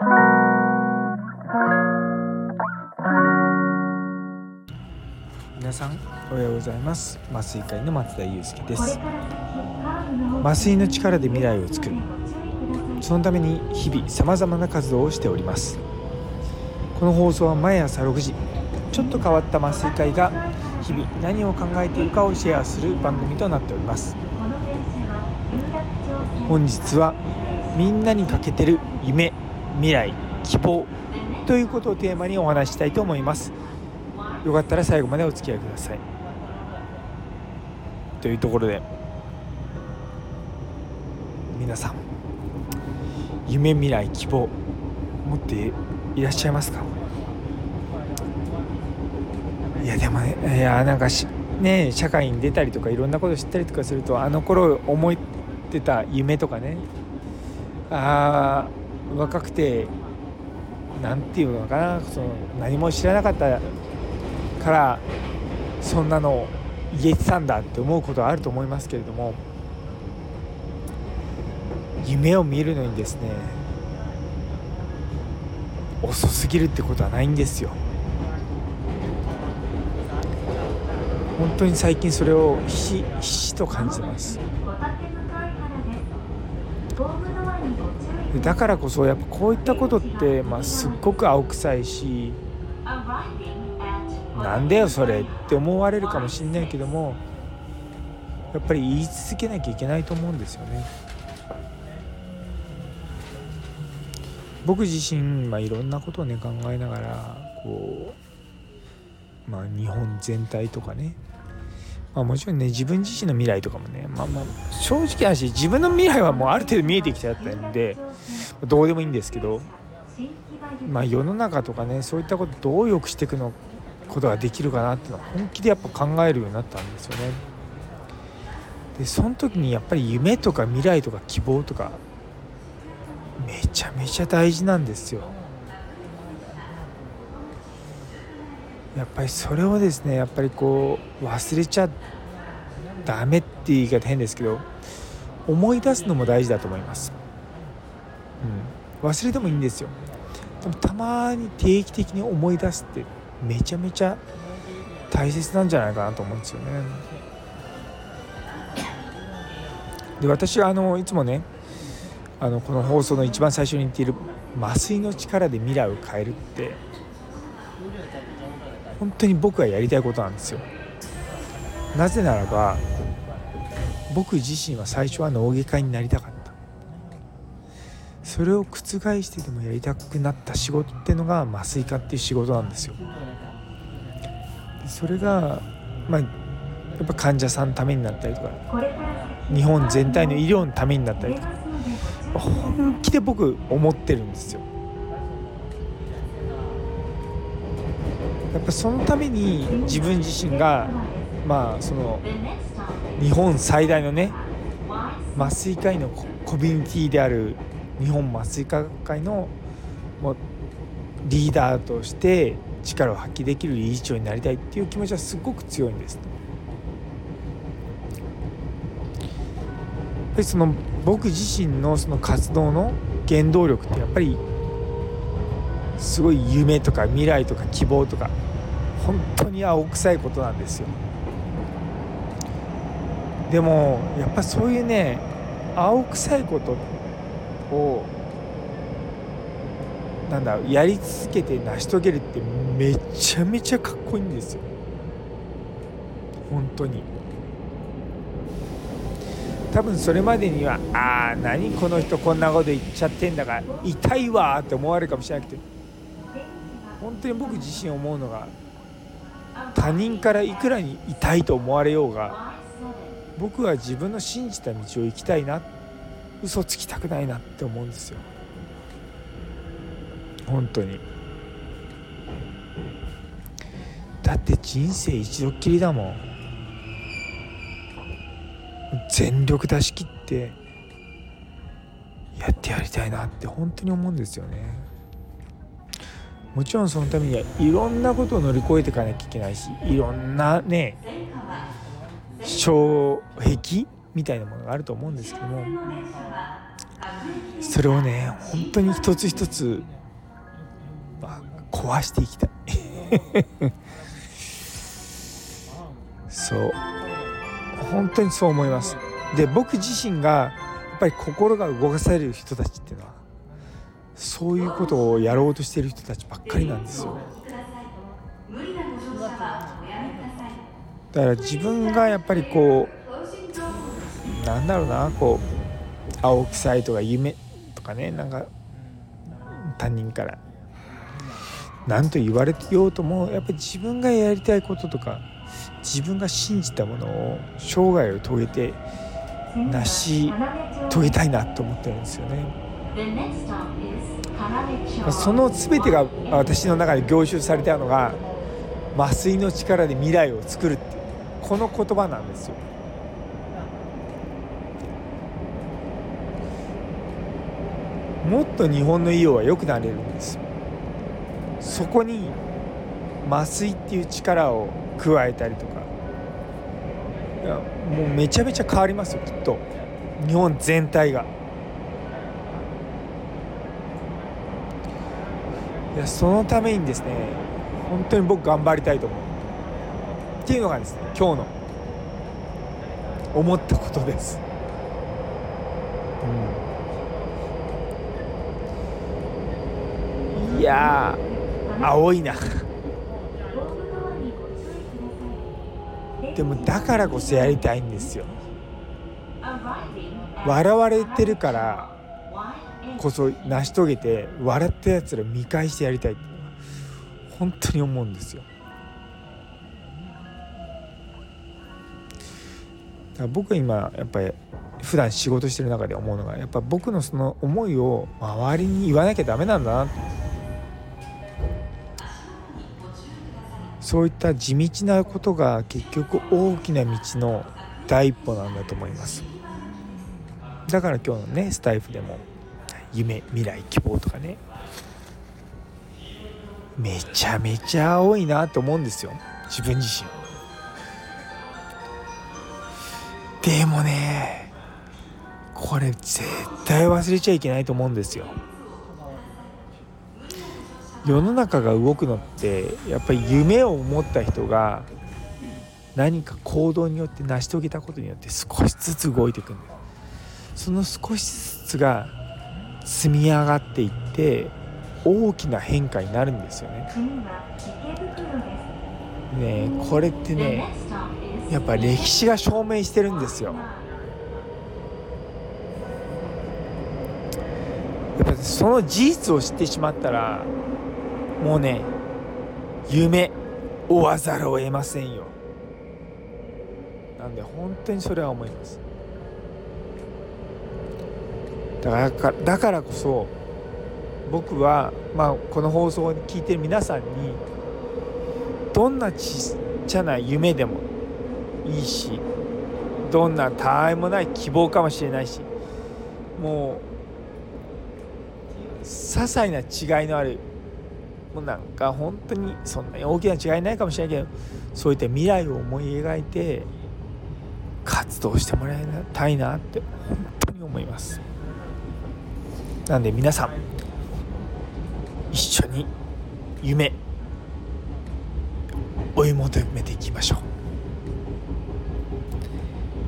皆さんおはようございます。麻酔会の松田祐介です。麻酔の力で未来を作る。そのために日々さまざまな活動をしております。この放送は毎朝6時ちょっと変わった麻酔会が日々何を考えているかをシェアする番組となっております。本日はみんなに欠けてる夢未来希望ということをテーマにお話したいと思います。よかったら最後までお付き合いください。というところで皆さん夢未来希望持っていらっしゃいますか？いやでもねいやなんかしね社会に出たりとかいろんなこと知ったりとかするとあの頃思ってた夢とかね。あ若くて何て言うのかなその何も知らなかったからそんなの言えてたんだって思うことはあると思いますけれども夢を見るのにですね遅すぎるってことはないんですよ。本当に最近それをひしひしと感じます。だからこそやっぱこういったことって、まあ、すっごく青臭いしなんだよそれって思われるかもしんないけどもやっぱり言い続けなきゃいけないと思うんですよね。僕自身、まあ、いろんなことをね考えながらこう、まあ、日本全体とかね、まあ、もちろんね自分自身の未来とかもね、まあ、まあ正直な話自分の未来はもうある程度見えてきちゃったんでどうでもいいんですけど、まあ、世の中とかねそういったことどう良くしていくのことができるかなっていうのは本気でやっぱ考えるようになったんですよね。でその時にやっぱり夢とか未来とか希望とかめちゃめちゃ大事なんですよ。やっぱりそれをですねやっぱりこう忘れちゃダメっていう言い方変ですけど思い出すのも大事だと思います。うん、忘れてもいいんですよ。でもたまに定期的に思い出すってめちゃめちゃ大切なんじゃないかなと思うんですよね。で私はあのいつもねあのこの放送の一番最初に言っている麻酔の力で未来を変えるって本当に僕がやりたいことなんですよ。なぜならば僕自身は最初は脳外科になりたかった。それを覆してでもやりたくなった仕事っていうのが麻酔科っていう仕事なんですよ。それがまあやっぱ患者さんのためになったりとか日本全体の医療のためになったりとか本気で僕思ってるんですよ。やっぱそのために自分自身がまあその日本最大のね麻酔科医のコミュニティである日本麻酔科学会のもうリーダーとして力を発揮できる理事長になりたいっていう気持ちはすごく強いんです、ね。でその僕自身のその活動の原動力ってやっぱりすごい夢とか未来とか希望とか本当に青臭いことなんですよ。でもやっぱそういうね青臭いことをなんだやり続けて成し遂げるってめちゃめちゃかっこいいんですよ。本当に。多分それまでにはああ何この人こんなこと言っちゃってんだから痛いわって思われるかもしれなくて本当に僕自身思うのが他人からいくらに痛いと思われようが僕は自分の信じた道を行きたいな嘘つきたくないなって思うんですよ。本当に。だって人生一度っきりだもん。全力出し切ってやってやりたいなって本当に思うんですよね。もちろんそのためにはいろんなことを乗り越えていかなきゃいけないしいろんなね障壁みたいなものがあると思うんですけどもそれをね本当に一つ一つ、まあ、壊していきたい。そう。本当にそう思います。で僕自身がやっぱり心が動かされる人たちっていうのはそういうことをやろうとしている人たちばっかりなんですよだから自分がやっぱりこうなんだろうなこう青臭いとか夢とかねなんか他人から何と言われようともやっぱり自分がやりたいこととか自分が信じたものを生涯を遂げて成し遂げたいなと思ってるんですよね。その全てが私の中で凝集されたのが麻酔の力で未来を作るっていうこの言葉なんですよ。もっと日本の医療は良くなれるんです。そこに麻酔っていう力を加えたりとか。もうめちゃめちゃ変わりますよきっと。日本全体が。いやそのためにですね本当に僕頑張りたいと思う。っていうのがですね今日の思ったことです、うん、いや青いな。でもだからこそやりたいんですよ。笑われてるからこそ成し遂げて笑ったやつら見返してやりたいって本当に思うんですよ。だから僕は今やっぱり普段仕事してる中で思うのがやっぱ僕のその思いを周りに言わなきゃダメなんだなそういった地道なことが結局大きな道の第一歩なんだと思います。だから今日のねスタイフでも夢未来希望とかね。めちゃめちゃ多いなと思うんですよ。自分自身。でもねこれ絶対忘れちゃいけないと思うんですよ。世の中が動くのってやっぱり夢を持った人が何か行動によって成し遂げたことによって少しずつ動いていくんだよ。その少しずつが積み上がっていって大きな変化になるんですよね。ねこれってねやっぱ歴史が証明してるんですよ。やっぱその事実を知ってしまったらもうね夢追わざるを得ませんよなんで本当にそれは思いますだからだからこそ僕は、まあ、この放送を聞いてる皆さんにどんなちっちゃな夢でもいいしどんなたわいもない希望かもしれないしもう些細な違いのあるもうなんか本当にそんなに大きな違いないかもしれないけどそういった未来を思い描いて活動してもらいたいなって本当に思います。なんで皆さん一緒に夢追い求めていきましょう。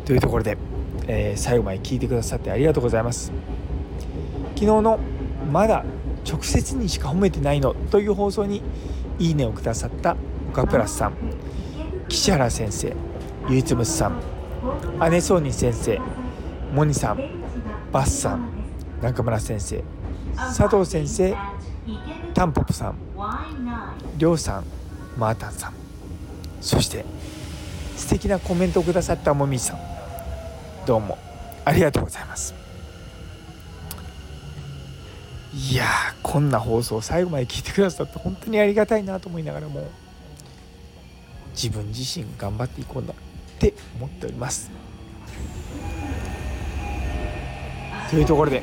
というところで、えー、最後まで聞いてくださってありがとうございます。昨日のまだ直接にしか褒めてないのという放送にいいねをくださった岡プラスさん岸原先生ゆいつむさん姉そうに先生モニさんバッさん中村先生佐藤先生タンポポさんりょうさんマータンさん。そして素敵なコメントをくださったもみさん。どうもありがとうございます。いやこんな放送を最後まで聞いてくださって本当にありがたいなと思いながらも自分自身頑張っていこうなって思っております。というところで